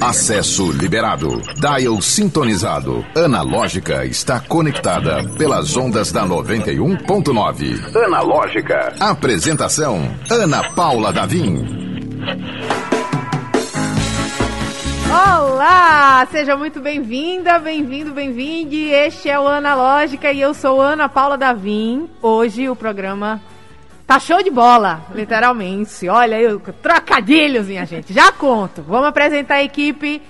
Acesso liberado. Dial sintonizado. Analógica está conectada pelas ondas da 91.9. Analógica. Apresentação: Ana Paula Davim. Olá! Seja muito bem-vinda, bem-vindo, bem-vinde. Este é o Analógica e eu sou Ana Paula Davim. Hoje o programa Tá show de bola, literalmente. Olha aí, trocadilhos, minha gente. Já conto. Vamos apresentar a equipe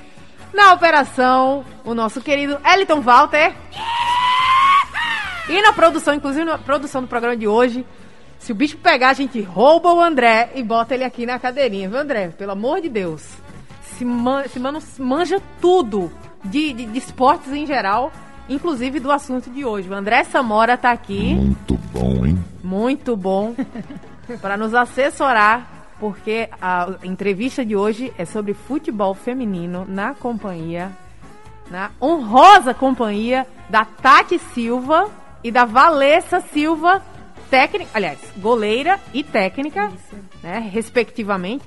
na operação. O nosso querido Eliton Walter. E na produção, inclusive na produção do programa de hoje. Se o bicho pegar, a gente rouba o André e bota ele aqui na cadeirinha, viu, André? Pelo amor de Deus. Se man, esse mano manja tudo de, de, de esportes em geral inclusive do assunto de hoje. O André Samora tá aqui. Muito bom, hein? Muito bom. para nos assessorar, porque a entrevista de hoje é sobre futebol feminino na companhia, na honrosa companhia da Tati Silva e da Valessa Silva, técnica, aliás, goleira e técnica, né, respectivamente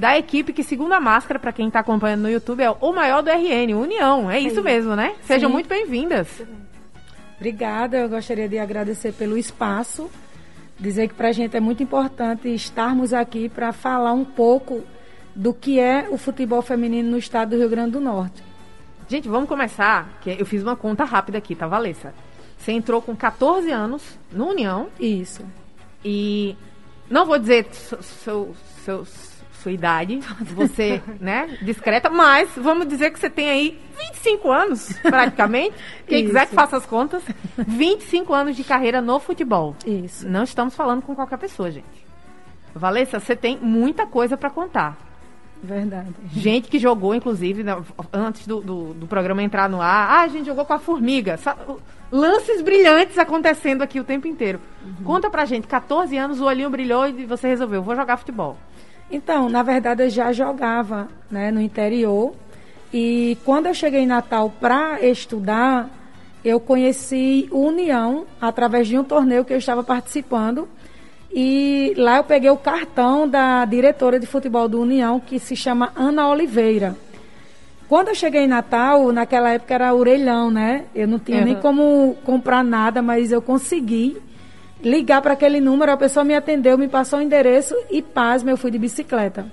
da equipe que, segundo a máscara, para quem está acompanhando no YouTube, é o maior do RN, União. É isso mesmo, né? Sejam muito bem-vindas. Obrigada, eu gostaria de agradecer pelo espaço, dizer que para a gente é muito importante estarmos aqui para falar um pouco do que é o futebol feminino no estado do Rio Grande do Norte. Gente, vamos começar, que eu fiz uma conta rápida aqui, tá, Valessa? Você entrou com 14 anos no União. Isso. E não vou dizer seus, seus sua idade, você, né, discreta, mas vamos dizer que você tem aí 25 anos, praticamente. Quem quiser que faça as contas, 25 anos de carreira no futebol. Isso. Não estamos falando com qualquer pessoa, gente. Valessa, você tem muita coisa para contar. Verdade. Gente que jogou, inclusive, antes do, do, do, programa entrar no ar, ah, a gente jogou com a formiga. Lances brilhantes acontecendo aqui o tempo inteiro. Uhum. Conta pra gente, 14 anos, o olhinho brilhou e você resolveu, vou jogar futebol. Então, na verdade, eu já jogava né, no interior. E quando eu cheguei em Natal para estudar, eu conheci o União através de um torneio que eu estava participando. E lá eu peguei o cartão da diretora de futebol do União, que se chama Ana Oliveira. Quando eu cheguei em Natal, naquela época era orelhão, né? Eu não tinha uhum. nem como comprar nada, mas eu consegui ligar para aquele número, a pessoa me atendeu, me passou o endereço e paz, eu fui de bicicleta.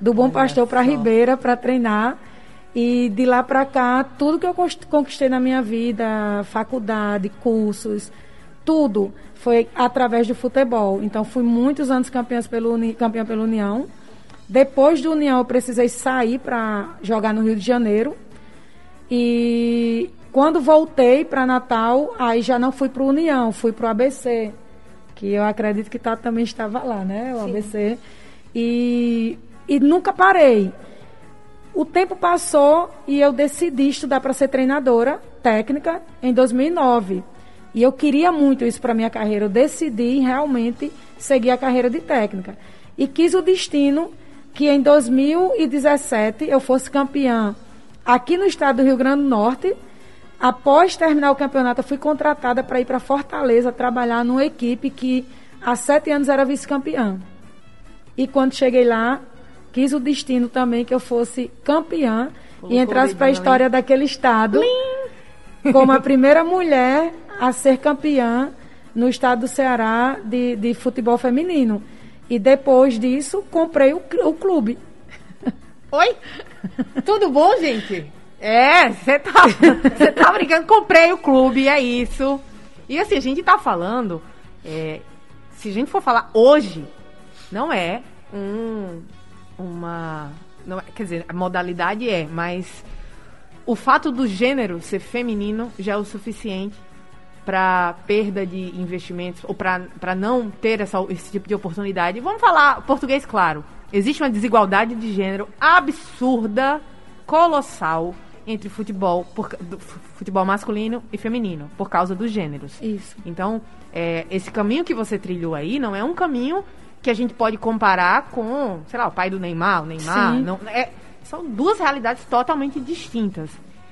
Do Bom Olha Pastor para Ribeira para treinar. E de lá para cá, tudo que eu conquistei na minha vida, faculdade, cursos, tudo foi através do futebol. Então, fui muitos anos campeã pelo, campeã pela União. Depois do União, eu precisei sair para jogar no Rio de Janeiro. E quando voltei para Natal, aí já não fui para o União, fui para o ABC, que eu acredito que Tato também estava lá, né? O Sim. ABC. E, e nunca parei. O tempo passou e eu decidi estudar para ser treinadora técnica em 2009. E eu queria muito isso para minha carreira. Eu decidi realmente seguir a carreira de técnica. E quis o destino que em 2017 eu fosse campeã aqui no estado do Rio Grande do Norte Após terminar o campeonato, eu fui contratada para ir para Fortaleza trabalhar numa equipe que há sete anos era vice-campeã. E quando cheguei lá, quis o destino também que eu fosse campeã Colocou e entrasse para a história daquele estado como a primeira mulher a ser campeã no estado do Ceará de, de futebol feminino. E depois disso, comprei o, o clube. Oi? Tudo bom, gente? É, você tá, tá brincando. Comprei o clube, é isso. E assim, a gente tá falando. É, se a gente for falar hoje, não é um, uma. Não é, quer dizer, a modalidade é, mas o fato do gênero ser feminino já é o suficiente para perda de investimentos ou para não ter essa, esse tipo de oportunidade. Vamos falar português claro. Existe uma desigualdade de gênero absurda, colossal entre futebol, por, futebol masculino e feminino, por causa dos gêneros. Isso. Então, é, esse caminho que você trilhou aí não é um caminho que a gente pode comparar com, sei lá, o pai do Neymar, o Neymar. Sim. Não, é, são duas realidades totalmente distintas.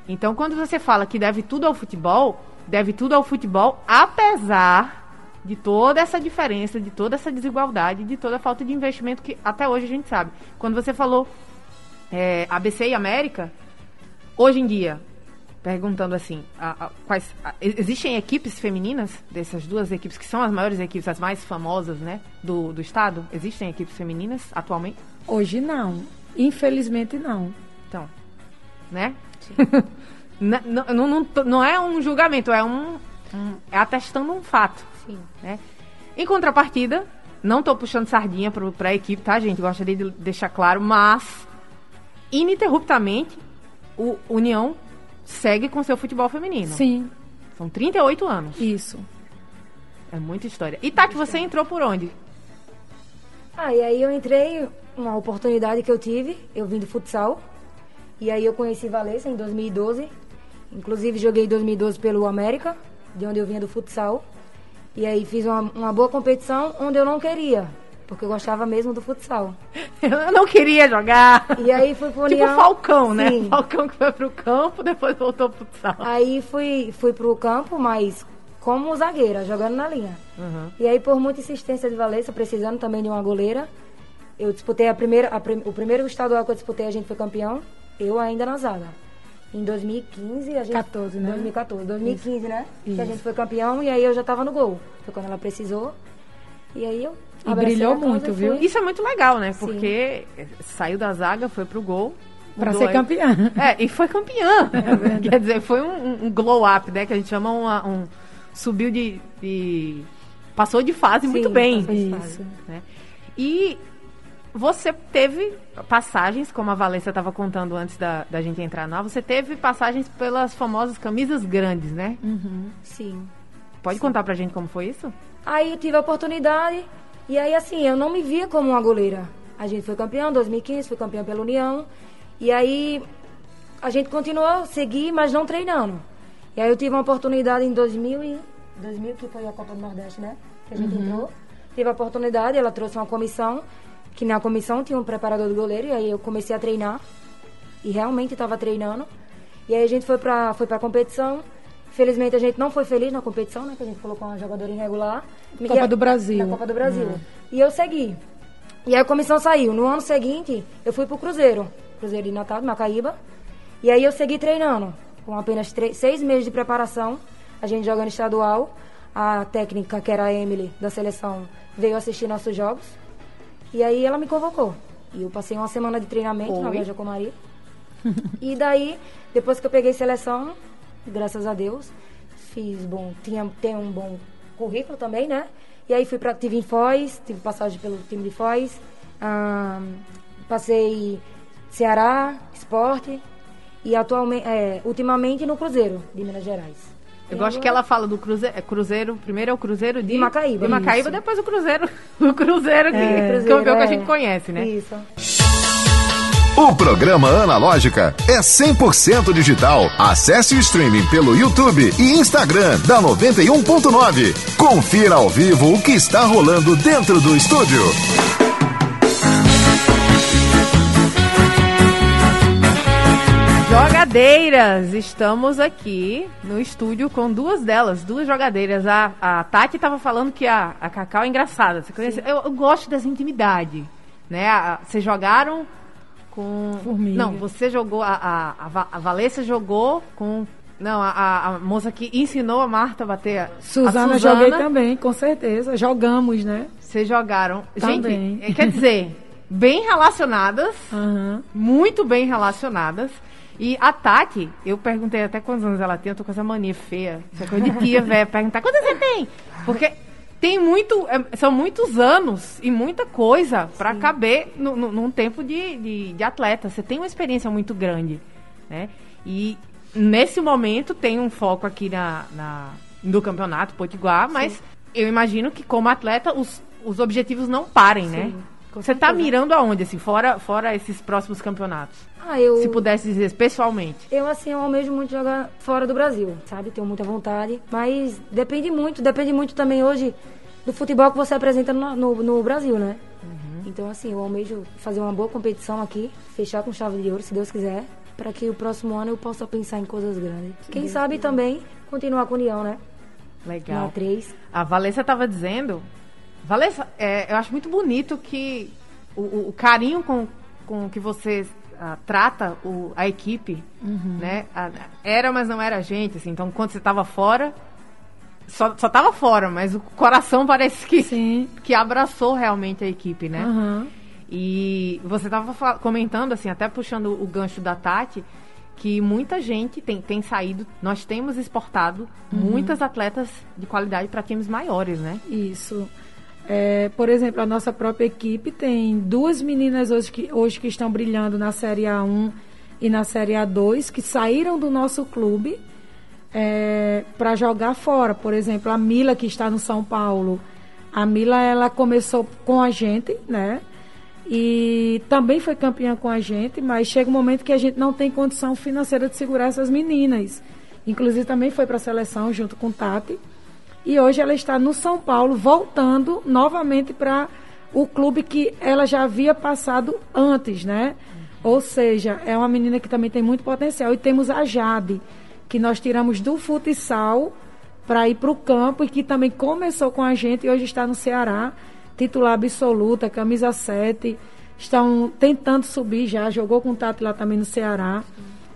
Então, quando você fala que deve tudo ao futebol, deve tudo ao futebol, apesar de toda essa diferença, de toda essa desigualdade, de toda a falta de investimento que até hoje a gente sabe. Quando você falou é, ABC e América, hoje em dia, perguntando assim, a, a, quais, a, existem equipes femininas dessas duas equipes, que são as maiores equipes, as mais famosas, né, do, do estado? Existem equipes femininas atualmente? Hoje não. Infelizmente não. Então, né? não, não, não, não, é um julgamento, é um, um é atestando um fato. Sim. Né? Em contrapartida, não estou puxando sardinha para a equipe, tá, gente? Gostaria de deixar claro, mas ininterruptamente o União segue com seu futebol feminino. Sim. São 38 anos. Isso. É muita história. E Tati, você entrou por onde? Ah, e aí eu entrei, uma oportunidade que eu tive, eu vim do futsal. E aí eu conheci Valência em 2012. Inclusive joguei em 2012 pelo América, de onde eu vinha do futsal. E aí fiz uma, uma boa competição onde eu não queria, porque eu gostava mesmo do futsal. Eu não queria jogar. E aí fui pro Tipo Falcão, né? Falcão que foi pro campo, depois voltou pro futsal. Aí fui, fui pro campo, mas como zagueira, jogando na linha. Uhum. E aí, por muita insistência de Valência, precisando também de uma goleira, eu disputei a primeira, a prim, o primeiro estadual que eu disputei, a gente foi campeão, eu ainda na zaga em 2015, a gente. 14, né? 2014, 2015, Isso. né? Isso. Que a gente foi campeão e aí eu já tava no gol. Foi quando ela precisou. E aí eu. E brilhou muito, viu? Isso é muito legal, né? Porque Sim. saiu da zaga, foi pro gol. Pra ser campeã. É, e foi campeã. É Quer dizer, foi um, um, glow up, né? Que a gente chama uma, um. Subiu de, de. Passou de fase Sim, muito bem. Isso. Né? E você teve passagens, como a Valência estava contando antes da, da gente entrar na você teve passagens pelas famosas camisas grandes, né? Uhum, sim. Pode sim. contar pra gente como foi isso? Aí eu tive a oportunidade, e aí assim, eu não me via como uma goleira. A gente foi campeão em 2015, foi campeão pela União, e aí a gente continuou, seguir, mas não treinando. E aí eu tive uma oportunidade em 2000, e, 2000 que foi a Copa do Nordeste, né? Que a gente uhum. entrou. Tive a oportunidade, ela trouxe uma comissão que na comissão tinha um preparador do goleiro, e aí eu comecei a treinar, e realmente estava treinando. E aí a gente foi para foi a competição. Felizmente a gente não foi feliz na competição, né? Que a gente colocou uma jogadora irregular. Copa a, do Brasil. Na Copa do Brasil. Uhum. E eu segui. E aí a comissão saiu. No ano seguinte, eu fui pro Cruzeiro. Cruzeiro de Natal, de Macaíba. E aí eu segui treinando. Com apenas três, seis meses de preparação. A gente jogando estadual. A técnica, que era a Emily, da seleção, veio assistir nossos jogos. E aí ela me convocou. E eu passei uma semana de treinamento Oi. na com Maria. e daí, depois que eu peguei seleção, graças a Deus, fiz bom, tinha, tem um bom currículo também, né? E aí fui para tive em Foz, tive passagem pelo time de Foz, passei Ceará, Esporte e atualmente, é, ultimamente no Cruzeiro de Minas Gerais. Eu gosto que ela fala do cruzeiro, é cruzeiro, primeiro é o Cruzeiro de, de Macaíba. De Macaíba, isso. depois o Cruzeiro, o Cruzeiro que, é, cruzeiro, que, é o que a é. gente conhece, né? Isso. O programa Analógica é 100% digital. Acesse o streaming pelo YouTube e Instagram da 91.9. Confira ao vivo o que está rolando dentro do estúdio. Jogadeiras, estamos aqui no estúdio com duas delas, duas jogadeiras. A, a Tati estava falando que a, a Cacau é engraçada. Você conhece? Eu, eu, gosto dessa intimidade. Né? A, vocês jogaram com. Formiga. Não, você jogou. A, a, a Valência jogou com. Não, a, a, moça que ensinou a Marta a bater. Suzana, a Suzana joguei também, com certeza. Jogamos, né? Vocês jogaram. Também. Gente, quer dizer, bem relacionadas. Uhum. Muito bem relacionadas. E a Tati, eu perguntei até quantos anos ela tem, eu tô com essa mania feia. Essa coisa de tia, velho, perguntar quantos você tem? Porque tem muito, é, são muitos anos e muita coisa para caber no, no, num tempo de, de, de, atleta. Você tem uma experiência muito grande, né? E nesse momento tem um foco aqui na, na no campeonato Potiguar, mas Sim. eu imagino que como atleta os, os objetivos não parem, né? Sim. né? Você está mirando aonde, assim, fora, fora esses próximos campeonatos? Ah, eu... Se pudesse dizer, pessoalmente. Eu, assim, eu almejo muito jogar fora do Brasil, sabe? Tenho muita vontade. Mas depende muito, depende muito também hoje do futebol que você apresenta no, no, no Brasil, né? Uhum. Então, assim, eu almejo fazer uma boa competição aqui, fechar com chave de ouro, se Deus quiser, para que o próximo ano eu possa pensar em coisas grandes. Quem Deus sabe Deus. também continuar com a União, né? Legal. Na 3. A Valência estava dizendo Valessa, é, eu acho muito bonito que o, o carinho com, com que você a, trata o, a equipe, Uhum. né? A- era, mas não era a gente, assim. Então, quando você estava fora, só, só tava fora, mas o coração parece que, Sim. que abraçou realmente a equipe, né? Aham. E você estava comentando, assim, até puxando o gancho da Tati, que muita gente tem, tem saído, nós temos exportado muitas atletas de qualidade para times maiores, né? Isso. É, por exemplo, a nossa própria equipe tem duas meninas hoje que, hoje que estão brilhando na Série A1 e na Série A2, que saíram do nosso clube para jogar fora. Por exemplo, a Mila, que está no São Paulo. A Mila, ela começou com a gente, né? E também foi campeã com a gente, mas chega um momento que a gente não tem condição financeira de segurar essas meninas. Inclusive, também foi para a seleção junto com Tati. E hoje ela está no São Paulo, voltando novamente para o clube que ela já havia passado antes, né? Ou seja, é uma menina que também tem muito potencial. E temos a Jade, que nós tiramos do futsal para ir para o campo e que também começou com a gente e hoje está no Ceará, titular absoluta, camisa 7. Estão tentando subir já, jogou com o Tati lá também no Ceará.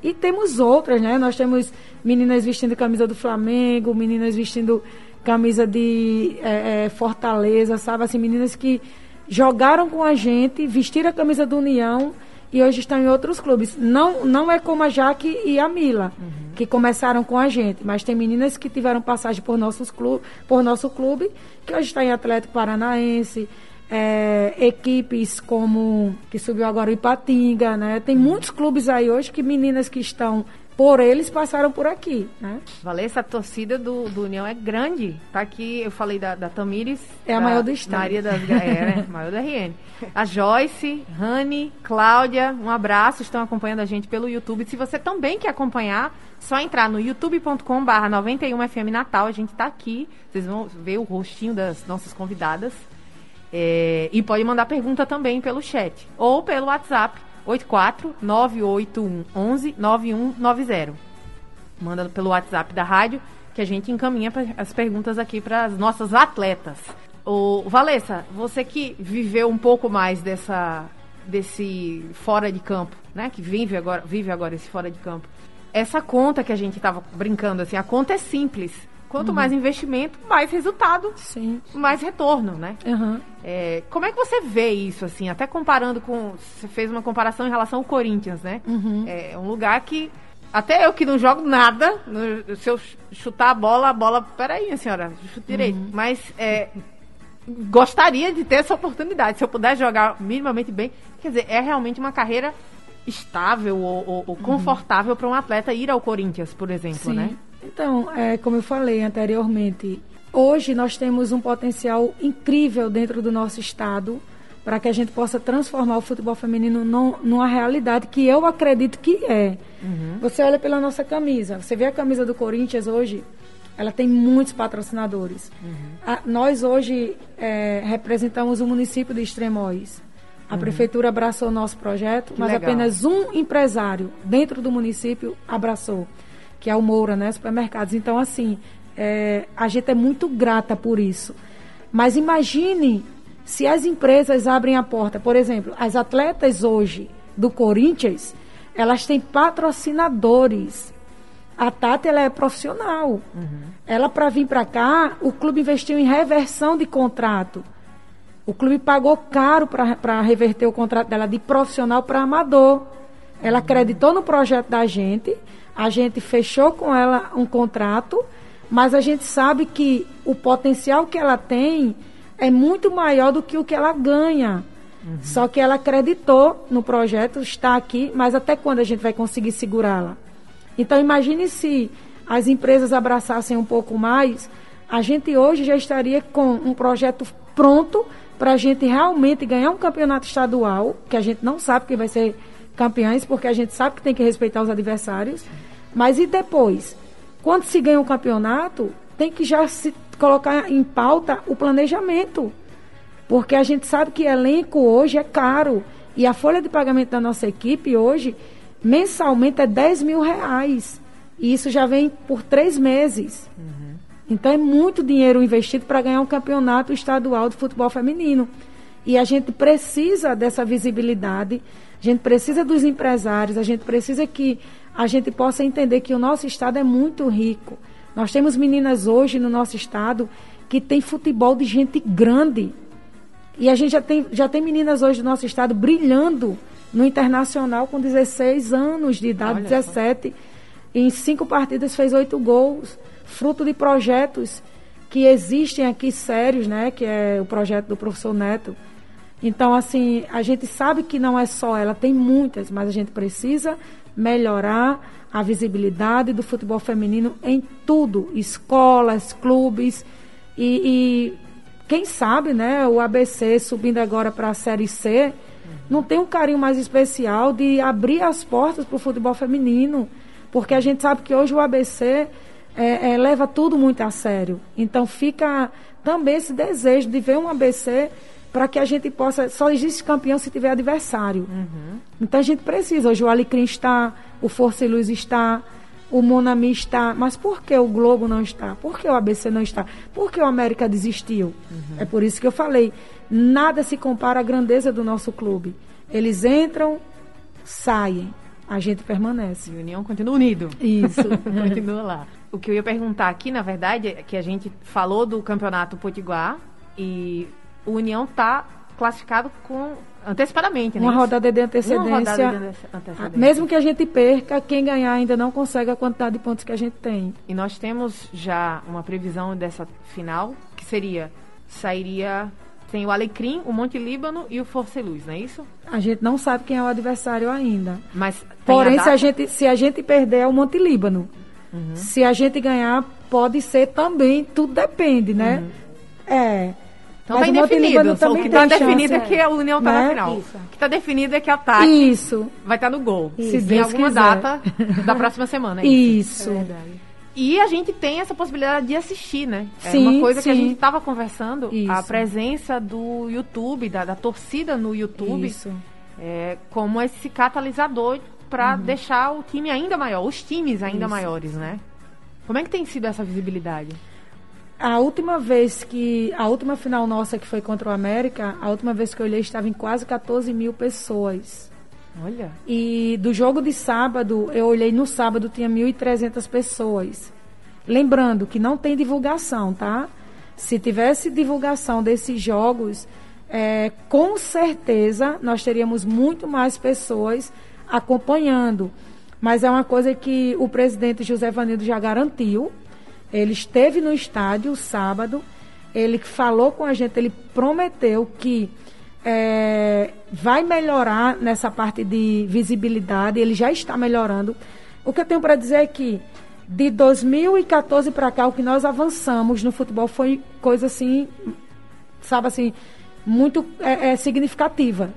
E temos outras, né? Nós temos meninas vestindo camisa do Flamengo, meninas vestindo camisa de eh, eh, Fortaleza, sabe? Assim, meninas que jogaram com a gente, vestiram a camisa do União e hoje estão em outros clubes. Não, não é como a Jaque e a Mila, que começaram com a gente, mas tem meninas que tiveram passagem por, nossos clube, por nosso clube, que hoje está em Atlético Paranaense, é, equipes como que subiu agora o Ipatinga, né? Tem muitos clubes aí hoje que meninas que estão por eles passaram por aqui, né? Valessa, a torcida do, do União é grande. Tá aqui, eu falei da, da Tamires. É a maior do estado. Maria das Gra- é, né? maior da RN. A Joyce, Rani, Cláudia, um abraço, estão acompanhando a gente pelo YouTube. Se você também quer acompanhar, só entrar no youtube.com barra 91FM Natal. A gente tá aqui. Vocês vão ver o rostinho das nossas convidadas. É, e pode mandar pergunta também pelo chat. Ou pelo WhatsApp 84 981 11 9190 manda pelo WhatsApp da rádio que a gente encaminha as perguntas aqui para as nossas atletas. O Valessa, você que viveu um pouco mais dessa desse fora de campo, né? Que vive agora, vive agora esse fora de campo. Essa conta que a gente estava brincando assim, a conta é simples. Quanto mais investimento, mais resultado, Sim. mais retorno, né? Aham. É, como é que você vê isso, assim, até comparando com. Você fez uma comparação em relação ao Corinthians, né? É um lugar que. Até eu que não jogo nada, no- se eu ch- chutar a bola, a bola. Peraí, minha senhora, chuta direito. Mas é, gostaria de ter essa oportunidade. Se eu puder jogar minimamente bem. Quer dizer, é realmente uma carreira estável ou, ou- ou confortável para um atleta ir ao Corinthians, por exemplo, Sim. né? Então, é, como eu falei anteriormente, hoje nós temos um potencial incrível dentro do nosso estado para que a gente possa transformar o futebol feminino num- numa realidade que eu acredito que é. Você olha pela nossa camisa, você vê a camisa do Corinthians hoje, ela tem muitos patrocinadores. A- nós hoje é, representamos o município de Extremóis. A prefeitura abraçou o nosso projeto, mas legal. apenas um empresário dentro do município abraçou, que é o Moura, né? Supermercados. Então, assim, é, a gente é muito grata por isso. Mas imagine se as empresas abrem a porta. Por exemplo, as atletas hoje do Corinthians, elas têm patrocinadores. A Tati, ela é profissional. Ela, para vir para cá, o clube investiu em reversão de contrato. O clube pagou caro para reverter o contrato dela de profissional para amador. Ela acreditou no projeto da gente, a gente fechou com ela um contrato, mas a gente sabe que o potencial que ela tem é muito maior do que o que ela ganha. Só que ela acreditou no projeto, está aqui, mas até quando a gente vai conseguir segurá-la? Então imagine se as empresas abraçassem um pouco mais, a gente hoje já estaria com um projeto pronto para a gente realmente ganhar um campeonato estadual, que a gente não sabe quem vai ser campeões, porque a gente sabe que tem que respeitar os adversários. Mas e depois? Quando se ganha um campeonato, tem que já se colocar em pauta o planejamento. Porque a gente sabe que elenco hoje é caro. E a folha de pagamento da nossa equipe hoje, mensalmente, é 10 mil reais. E isso já vem por três meses. Então é muito dinheiro investido para ganhar um campeonato estadual de futebol feminino. E a gente precisa dessa visibilidade. A gente precisa dos empresários, a gente precisa que a gente possa entender que o nosso estado é muito rico. Nós temos meninas hoje no nosso estado que tem futebol de gente grande. E a gente já tem, já tem meninas hoje do nosso estado brilhando no internacional com 16 anos de idade, Olha 17. Em cinco partidas fez oito gols, fruto de projetos que existem aqui sérios, né? Que é o projeto do professor Neto. Então, assim, a gente sabe que não é só ela, tem muitas, mas a gente precisa melhorar a visibilidade do futebol feminino em tudo, escolas, clubes e, e quem sabe, né, o ABC subindo agora para a Série C, não tem um carinho mais especial de abrir as portas para o futebol feminino, porque a gente sabe que hoje o ABC é, é, leva tudo muito a sério. Então fica também esse desejo de ver um ABC para que a gente possa. Só existe campeão se tiver adversário. Uhum. Então a gente precisa. Hoje o Alecrim está, o Força e Luz está, o Monami está. Mas por que o Globo não está? Por que o ABC não está? Por que o América desistiu? Uhum. É por isso que eu falei. Nada se compara à grandeza do nosso clube. Eles entram, saem. A gente permanece. E a União continua unido. Isso. continua lá. O que eu ia perguntar aqui, na verdade, é que a gente falou do campeonato Potiguar e o União está classificado com antecipadamente, né? Uma rodada de antecedência. Uma rodada de antecedência. Mesmo que a gente perca, quem ganhar ainda não consegue a quantidade de pontos que a gente tem. E nós temos já uma previsão dessa final, que seria sairia tem o Alecrim, o Monte Líbano e o Força e Luz, não é isso? A gente não sabe quem é o adversário ainda. Mas Porém, a se, a gente, se a gente perder, é o Monte Líbano. Uhum. Se a gente ganhar, pode ser também, tudo depende, né? Uhum. É. Então Mas tá indefinido. O que está definido é que a União está né? na final. Isso. O que está definido é que a Tati Isso. vai estar tá no gol. Isso. Se em alguma quiser. data da próxima semana. É isso. isso. É e a gente tem essa possibilidade de assistir, né? É sim, uma coisa sim. que a gente estava conversando, isso. a presença do YouTube, da, da torcida no YouTube, isso. É, como esse catalisador para uhum. deixar o time ainda maior, os times ainda isso. maiores, né? Como é que tem sido essa visibilidade? A última vez que. A última final nossa que foi contra o América, a última vez que eu olhei estava em quase 14 mil pessoas. Olha. E do jogo de sábado, eu olhei no sábado, tinha 1.300 pessoas. Lembrando que não tem divulgação, tá? Se tivesse divulgação desses jogos, é, com certeza nós teríamos muito mais pessoas acompanhando. Mas é uma coisa que o presidente José Vanildo já garantiu ele esteve no estádio sábado, ele falou com a gente, ele prometeu que é, vai melhorar nessa parte de visibilidade, ele já está melhorando. O que eu tenho para dizer é que de 2014 para cá, o que nós avançamos no futebol foi coisa assim, sabe assim, muito é, é, significativa.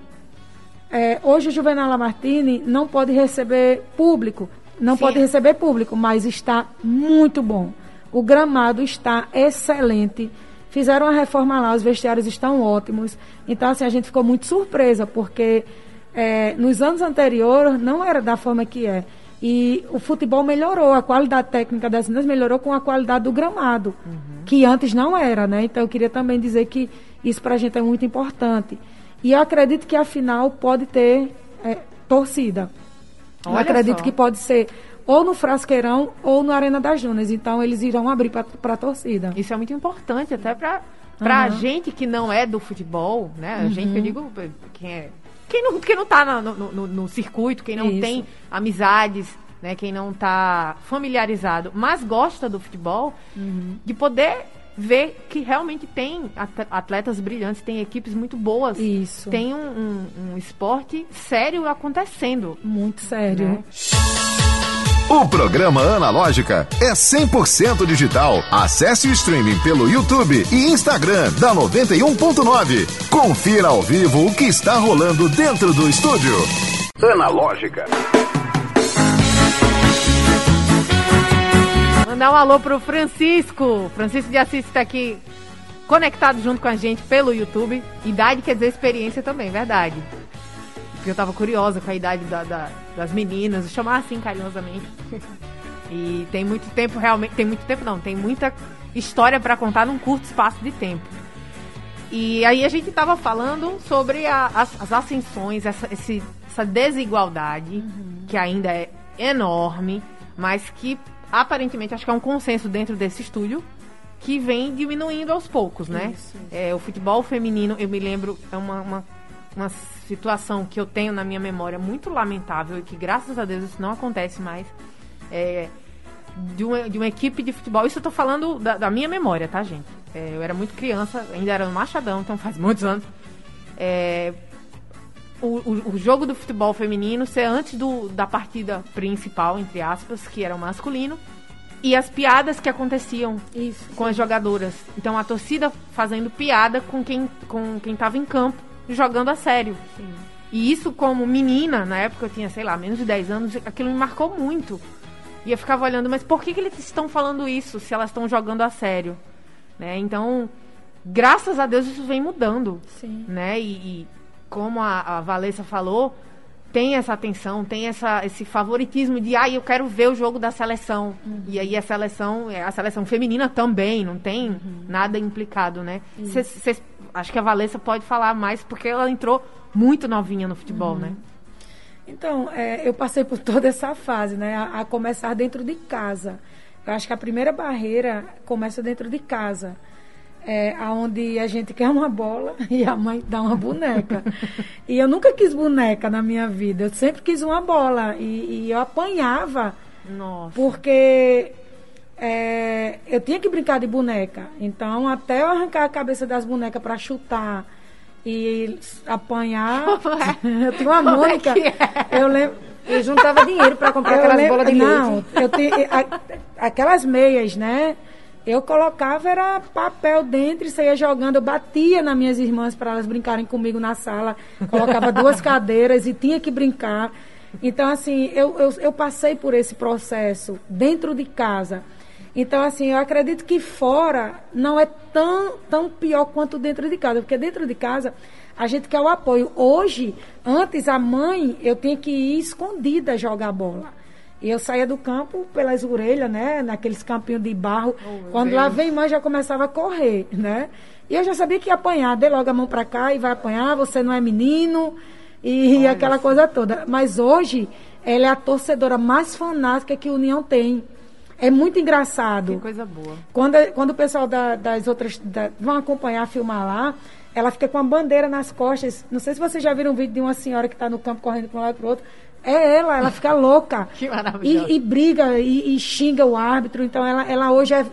É, hoje o Juvenal Lamartine não pode receber público, não Sim. pode receber público, mas está muito bom. O gramado está excelente. Fizeram uma reforma lá, os vestiários estão ótimos. Então, assim, a gente ficou muito surpresa, porque é, nos anos anteriores não era da forma que é. E o futebol melhorou, a qualidade técnica das meninas melhorou com a qualidade do gramado, uhum. que antes não era, né? Então eu queria também dizer que isso para a gente é muito importante. E eu acredito que a final pode ter é, torcida. Olha eu acredito só. que pode ser ou no Frasqueirão ou no Arena das Dunas. Então eles irão abrir para a torcida. Isso é muito importante, até para para uhum. gente que não é do futebol, né? Uhum. Gente que eu digo, quem é. Quem não, quem não tá no, no, no circuito, quem não Isso. tem amizades, né? Quem não tá familiarizado, mas gosta do futebol, uhum. de poder ver que realmente tem atletas brilhantes, tem equipes muito boas. Isso. Tem um, um, um esporte sério acontecendo. Muito sério. Né? O programa Analógica é 100% digital. Acesse o streaming pelo YouTube e Instagram da 91.9. Confira ao vivo o que está rolando dentro do estúdio. Analógica. Mandar um alô pro Francisco. Francisco de Assis está aqui conectado junto com a gente pelo YouTube. Idade quer dizer experiência também, verdade. Porque eu tava curiosa com a idade da, da, das meninas, chamar assim carinhosamente. e tem muito tempo, realmente. Tem muito tempo, não, tem muita história para contar num curto espaço de tempo. E aí a gente tava falando sobre a, as, as, ascensões, essa, esse essa desigualdade, Uhum. que ainda é enorme, mas que aparentemente acho que é um consenso dentro desse estúdio que vem diminuindo aos poucos, né? Isso, É, o futebol feminino, eu me lembro, é uma, uma, uma situação que eu tenho na minha memória muito lamentável e que graças a Deus isso não acontece mais. É, de, uma, de uma equipe de futebol, isso eu tô falando da, da minha memória, tá, gente? É, eu era muito criança, ainda era no Machadão, então faz muitos anos. É, o, o, o jogo do futebol feminino ser antes do, da partida principal, entre aspas, que era o masculino, e as piadas que aconteciam Isso. com as jogadoras. Então a torcida fazendo piada com quem com quem estava em campo, jogando a sério. E isso como menina, na época eu tinha, sei lá, menos de 10 anos, aquilo me marcou muito. E eu ficava olhando, mas por que, que eles estão falando isso se elas estão jogando a sério? Né? Então, graças a Deus isso vem mudando Sim. né? E, e como a, a Valessa falou, tem essa atenção, tem essa, esse favoritismo de, ah, eu quero ver o jogo da seleção. E aí a seleção, é, a seleção feminina também, não tem nada implicado, né? Cês- cês- acho que a Valessa pode falar mais, porque ela entrou muito novinha no futebol, né? Então, é, eu passei por toda essa fase, né? A, a começar dentro de casa. Eu acho que a primeira barreira começa dentro de casa. É, onde a gente quer uma bola e a mãe dá uma boneca. e eu nunca quis boneca na minha vida. Eu sempre quis uma bola. E, e eu apanhava Nossa. porque é, eu tinha que brincar de boneca. Então, até eu arrancar a cabeça das bonecas para chutar e apanhar. eu tinha uma Como é Mônica. que é? Eu lembro. Eu juntava dinheiro pra comprar eu aquelas lembro- bolas de Não, eu tinha, a- aquelas meias, né? Eu colocava era papel dentro e saía jogando. Eu batia nas minhas irmãs para elas brincarem comigo na sala. Colocava duas cadeiras e tinha que brincar. Então, assim, eu, eu, eu passei por esse processo dentro de casa. Então, assim, eu acredito que fora não é tão, tão pior quanto dentro de casa. Porque dentro de casa a gente quer o apoio. Hoje, antes, a mãe, eu tinha que ir escondida jogar bola. E eu saía do campo pelas orelhas, né? Naqueles campinhos de barro. Quando lá vem mãe, já começava a correr, né? E eu já sabia que ia apanhar. Dê logo a mão pra cá e vai apanhar. Você não é menino. E aquela coisa toda. Mas hoje, ela é a torcedora mais fanática que o União tem. É muito engraçado. Que coisa boa. Quando, quando o pessoal da- das outras da- vão acompanhar, filmar lá, ela fica com a bandeira nas costas. Não sei se vocês já viram um vídeo de uma senhora que está no campo correndo para um lado e para o outro. É ela, ela fica louca. Que maravilhoso. E, e briga e, e xinga o árbitro. Então ela, ela hoje é,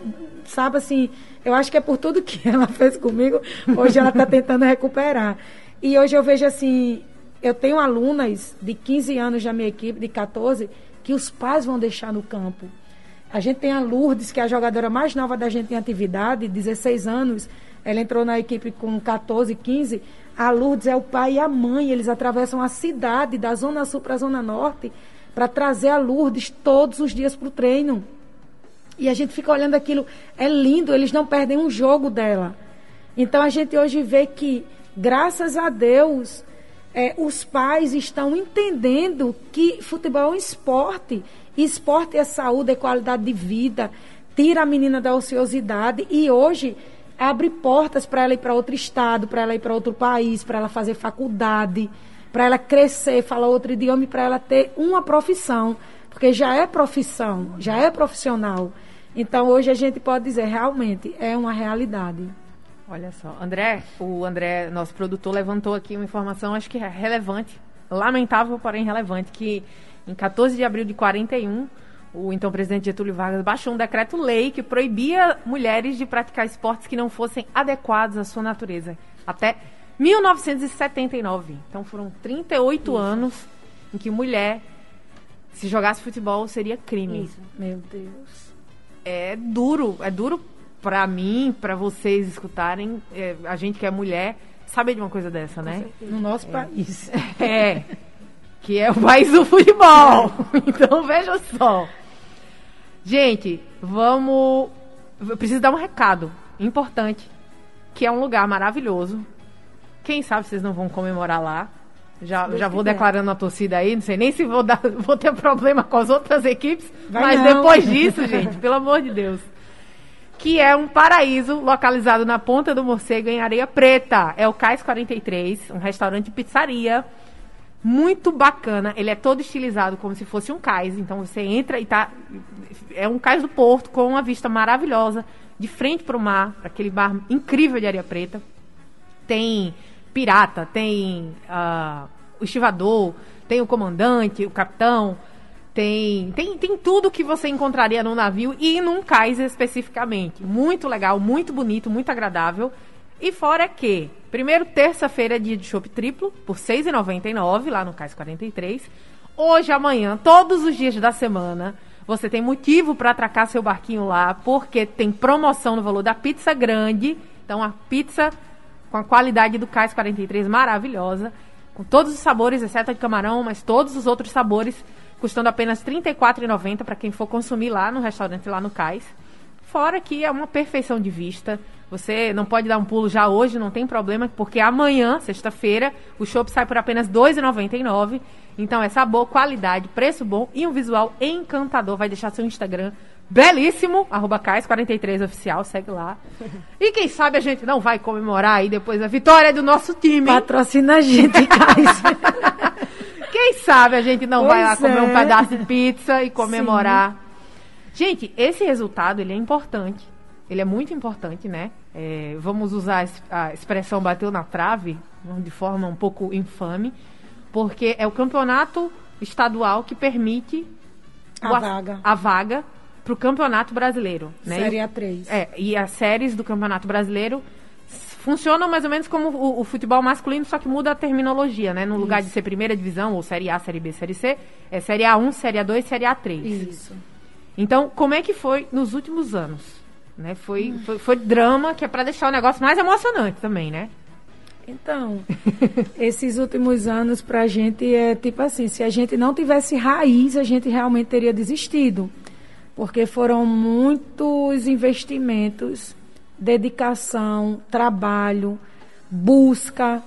sabe assim, eu acho que é por tudo que ela fez comigo, hoje ela está tentando recuperar. E hoje eu vejo assim, eu tenho alunas de 15 anos da minha equipe, de 14, que os pais vão deixar no campo. A gente tem a Lourdes, que é a jogadora mais nova da gente em atividade, 16 anos. Ela entrou na equipe com 14, 15. A Lourdes é o pai e a mãe. Eles atravessam a cidade, da Zona Sul para a Zona Norte, para trazer a Lourdes todos os dias para o treino. E a gente fica olhando aquilo. É lindo, eles não perdem um jogo dela. Então a gente hoje vê que, graças a Deus, é, os pais estão entendendo que futebol é um esporte. Esporte é saúde, é qualidade de vida. Tira a menina da ociosidade. E hoje abre portas para ela ir para outro estado, para ela ir para outro país, para ela fazer faculdade, para ela crescer, falar outro idioma e para ela ter uma profissão. Porque já é profissão, já é profissional. Então hoje a gente pode dizer, realmente, é uma realidade. Olha só, André, o André, nosso produtor, levantou aqui uma informação, acho que é relevante, lamentável, porém relevante, que em 14 de abril de 41, o então presidente Getúlio Vargas baixou um decreto-lei que proibia mulheres de praticar esportes que não fossem adequados à sua natureza. Até 1979. Então foram 38 anos em que mulher, se jogasse futebol, seria crime Isso. Meu Deus. é duro, é duro pra mim, pra vocês escutarem, é, a gente que é mulher, saber de uma coisa dessa, né? No nosso país. É, que é o país do futebol. Então veja só. Gente, vamos. Eu preciso dar um recado importante, que é um lugar maravilhoso. Quem sabe vocês não vão comemorar lá. Já, já vou declarando a torcida aí, não sei nem se vou, dar, vou ter problema com as outras equipes, Vai mas não. depois disso, gente, pelo amor de Deus. Que é um paraíso localizado na Ponta do Morcego, em Areia Preta. É o Cais 43, um restaurante e pizzaria muito bacana. Ele é todo estilizado como se fosse um cais. Então você entra e tá. É um cais do porto com uma vista maravilhosa, de frente para o mar, aquele mar incrível de areia preta. Tem pirata, tem uh, o estivador, tem o comandante, o capitão. Tem, tem, tem tudo que você encontraria num navio e num cais especificamente. Muito legal, muito bonito, muito agradável. E fora que, primeiro, terça-feira é dia de chopp triplo, por R$ 6,99, lá no Cais 43. Hoje, amanhã, todos os dias da semana, você tem motivo para atracar seu barquinho lá, porque tem promoção no valor da pizza grande. Então, a pizza com a qualidade do Cais 43 maravilhosa, com todos os sabores, exceto a de camarão, mas todos os outros sabores, custando apenas R$ 34,90 para quem for consumir lá no restaurante, lá no Cais. Fora que é uma perfeição de vista você não pode dar um pulo já hoje, não tem problema, porque amanhã, sexta-feira, o show sai por apenas R$ 2,99. Então é sabor, qualidade, preço bom e um visual encantador. Vai deixar seu Instagram belíssimo, arroba Cais43oficial, segue lá. E quem sabe a gente não vai comemorar aí depois a vitória do nosso time. Patrocina a gente, Cais. quem sabe a gente não pois vai lá comer é. um pedaço de pizza e comemorar. Sim. Gente, esse resultado ele é importante. Ele é muito importante, né? É, vamos usar a expressão bateu na trave, de forma um pouco infame, porque é o campeonato estadual que permite a vaga, a vaga para o campeonato brasileiro. Né? Série A3. É, e as séries do campeonato brasileiro funcionam mais ou menos como o, o, futebol masculino, só que muda a terminologia, né? No Isso. lugar de ser primeira divisão, ou Série A, Série B, Série C, é Série A1, Série A2, Série A3. Isso. Então, como é que foi nos últimos anos? Né? Foi, foi, foi drama, que é para deixar o negócio mais emocionante também, né? Então, esses últimos anos para a gente é tipo assim, se a gente não tivesse raiz, a gente realmente teria desistido. Porque foram muitos investimentos, dedicação, trabalho, busca,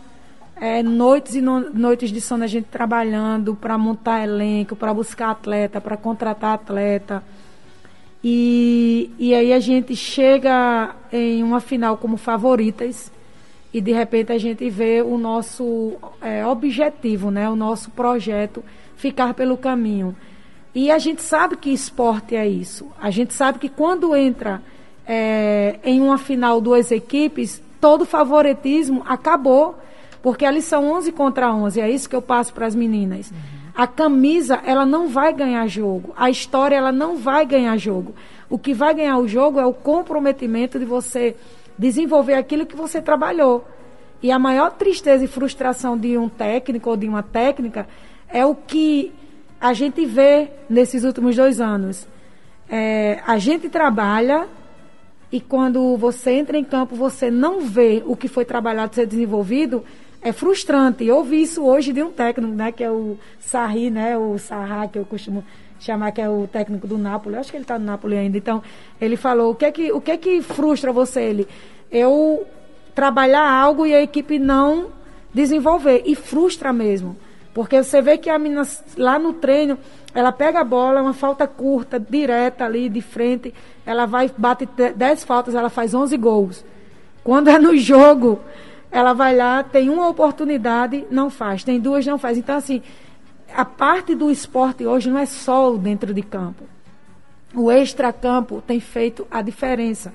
é, noites e no, noites de sono a gente trabalhando para montar elenco, para buscar atleta, para contratar atleta e, e aí a gente chega em uma final como favoritas e de repente a gente vê o nosso é, objetivo, né, o nosso projeto ficar pelo caminho. E a gente sabe que esporte é isso. A gente sabe que quando entra é, em uma final duas equipes, todo favoritismo acabou, porque ali são 11 contra 11. É isso que eu passo para as meninas. Uhum. A camisa, ela não vai ganhar jogo. A história, ela não vai ganhar jogo. O que vai ganhar o jogo é o comprometimento de você desenvolver aquilo que você trabalhou. E a maior tristeza e frustração de um técnico ou de uma técnica é o que a gente vê nesses últimos dois anos. É, a gente trabalha e quando você entra em campo, você não vê o que foi trabalhado ser desenvolvido, é frustrante. Eu ouvi isso hoje de um técnico, né, que é o Sarri, né, o Sarra, que eu costumo chamar, que é o técnico do Napoli. Acho que ele está no Napoli ainda. Então, ele falou, o que é que, o que, é que frustra você? Ele, eu trabalhar algo e a equipe não desenvolver. E frustra mesmo. Porque você vê que a menina lá no treino, ela pega a bola, uma falta curta, direta ali, de frente, ela vai, bate 10 faltas, ela faz 11 gols. Quando é no jogo, ela vai lá, tem uma oportunidade, não faz, tem duas, não faz. Então, assim, a parte do esporte hoje não é só o dentro de campo. O extracampo tem feito a diferença.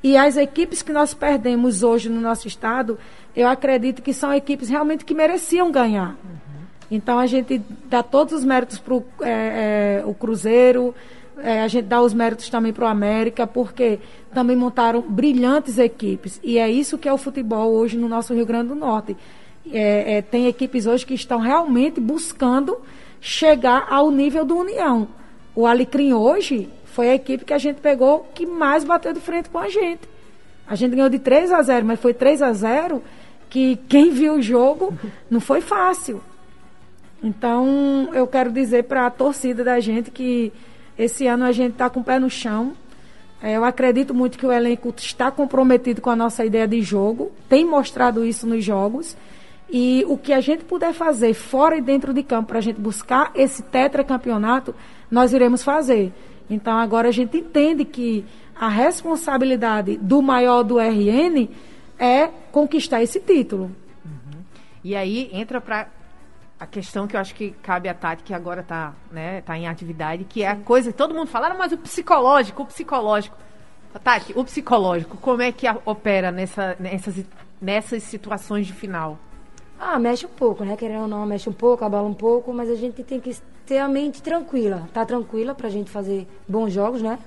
E as equipes que nós perdemos hoje no nosso estado, eu acredito que são equipes realmente que mereciam ganhar. Uhum. Então a gente dá todos os méritos para é, é, o Cruzeiro, é, a gente dá os méritos também para o América, porque também montaram brilhantes equipes. E é isso que é o futebol hoje no nosso Rio Grande do Norte. É, é, tem equipes hoje que estão realmente buscando chegar ao nível do União. O Alecrim hoje foi a equipe que a gente pegou que mais bateu de frente com a gente. A gente ganhou de 3 a 0, mas foi 3 a 0 que quem viu o jogo não foi fácil. Então, eu quero dizer para a torcida da gente que esse ano a gente está com o pé no chão. É, eu acredito muito que o elenco está comprometido com a nossa ideia de jogo, tem mostrado isso nos jogos. E o que a gente puder fazer fora e dentro de campo para a gente buscar esse tetracampeonato, nós iremos fazer. Então agora a gente entende que a responsabilidade do maior do RN é conquistar esse título. Uhum. E aí entra para a questão que eu acho que cabe a Tati, que agora tá, né, tá em atividade, que é a coisa que todo mundo fala, "Ah, mas o psicológico, o psicológico. Tati, o psicológico, como é que opera nessa, nessas, nessas situações de final? Ah, mexe um pouco, né? Querendo ou não, mexe um pouco, abala um pouco, mas a gente tem que ter a mente tranquila. Tá tranquila pra gente fazer bons jogos, né?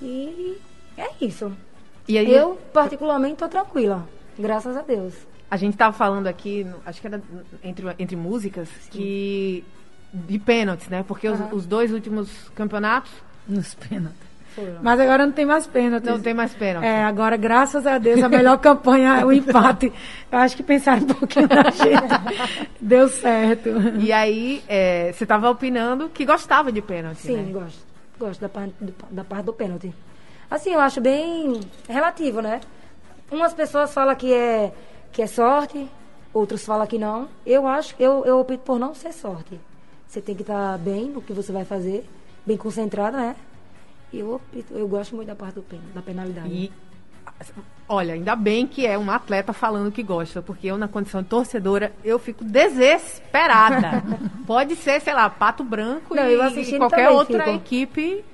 E é isso. E aí, Eu, particularmente, tô tranquila. Graças a Deus. A gente tava falando aqui, acho que era entre, entre músicas, que de pênaltis, né? Porque os, Aham. os dois últimos campeonatos Nos pênaltis. Foram. Mas agora não tem mais pênaltis. não tem mais pênalti. É, agora, graças a Deus, a melhor campanha é o empate. Eu acho que pensaram um pouquinho na gente. Deu certo. E aí, é, você tava opinando que gostava de pênalti, Sim, né? gosto. Gosto da parte, do, da parte do pênalti. Assim, eu acho bem relativo, né? Umas pessoas falam que é, que é sorte, outros falam que não. Eu acho, eu, eu opto por não ser sorte. Você tem que estar bem no que você vai fazer, bem concentrado, né? Eu opto, eu gosto muito da parte do pen, da penalidade. E olha, ainda bem que é um atleta falando que gosta, porque eu, na condição de torcedora, eu fico desesperada. Pode ser, sei lá, Pato Branco Não, e, e qualquer também outra fico. equipe.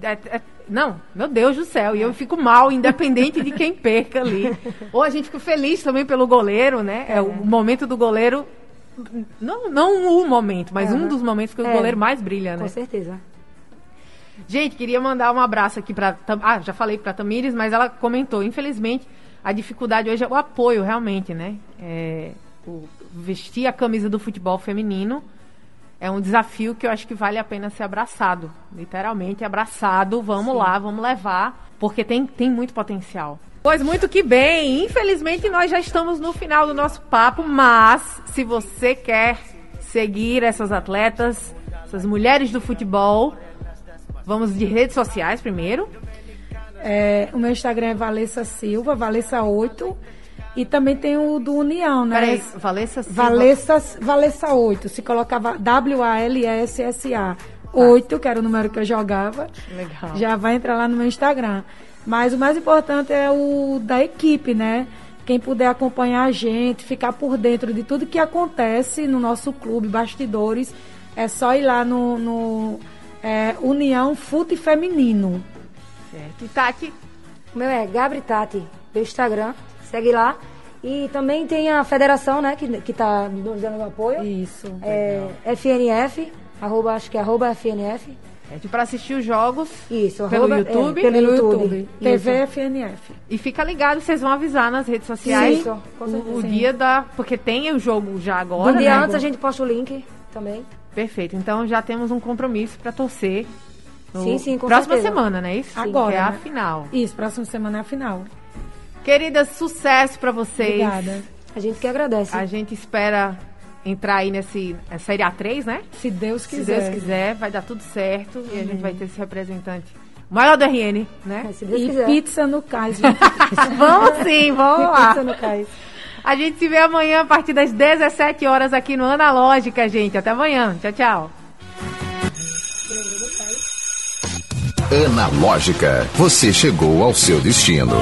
É- é- não, meu Deus do céu, e eu fico mal, independente de quem perca ali. Ou a gente fica feliz também pelo goleiro, né? É, o momento do goleiro. Não, não o momento, mas um Aham. dos momentos que o É. goleiro mais brilha, né? Com certeza. Gente, queria mandar um abraço aqui para. Ah, já falei para Tamires, mas ela comentou. Infelizmente, a dificuldade hoje é o apoio, realmente, né? É, o- vestir a camisa do futebol feminino é um desafio que eu acho que vale a pena ser abraçado. Literalmente abraçado. Vamos lá, vamos levar, porque tem, tem muito potencial. Pois muito que bem. Infelizmente, nós já estamos no final do nosso papo, mas se você quer seguir essas atletas, essas mulheres do futebol, vamos de redes sociais primeiro. É, o meu Instagram é Valessa Silva, Valessa8. E também tem o do União, né? Peraí, Valessa. Valessa, Valessa 8. Se colocava W-A-L-S-S-A 8, que era o número que eu jogava. Legal. Já vai entrar lá no meu Instagram. Mas o mais importante é o da equipe, né? Quem puder acompanhar a gente, ficar por dentro de tudo que acontece no nosso clube, bastidores, é só ir lá no, no é, União Fute Feminino. Certo. E Tati, O meu é Gabri Tati, meu Instagram, segue lá. E também tem a federação, né, que, que tá nos dando apoio. Isso. É FNF, arroba, acho que é arroba FNF. pede para assistir os jogos Isso, pelo arroba, é, YouTube. pelo Pelo YouTube. YouTube. Isso. TV FNF. E fica ligado, vocês vão avisar nas redes sociais Isso, com o, certeza. o dia da. Porque tem o jogo já agora. Um dia né? antes a gente posta o link também. Perfeito. Então já temos um compromisso para torcer. no- Sim, sim, com Próxima certeza. semana, não é isso? Agora, Que é a né? final. Isso, próxima semana é a final. Queridas, sucesso para vocês. Obrigada. A gente que agradece. A gente espera entrar aí nesse é Série A3, né? Se Deus Se quiser. Deus quiser, vai dar tudo certo e a gente vai ter esse representante maior do RN, né? Se Deus E quiser. pizza no cais. vamos sim, vamos lá. Pizza no cais. A gente se vê amanhã a partir das 17 horas aqui no Analógica, gente. Até amanhã. Tchau, tchau. Analógica, você chegou ao seu destino.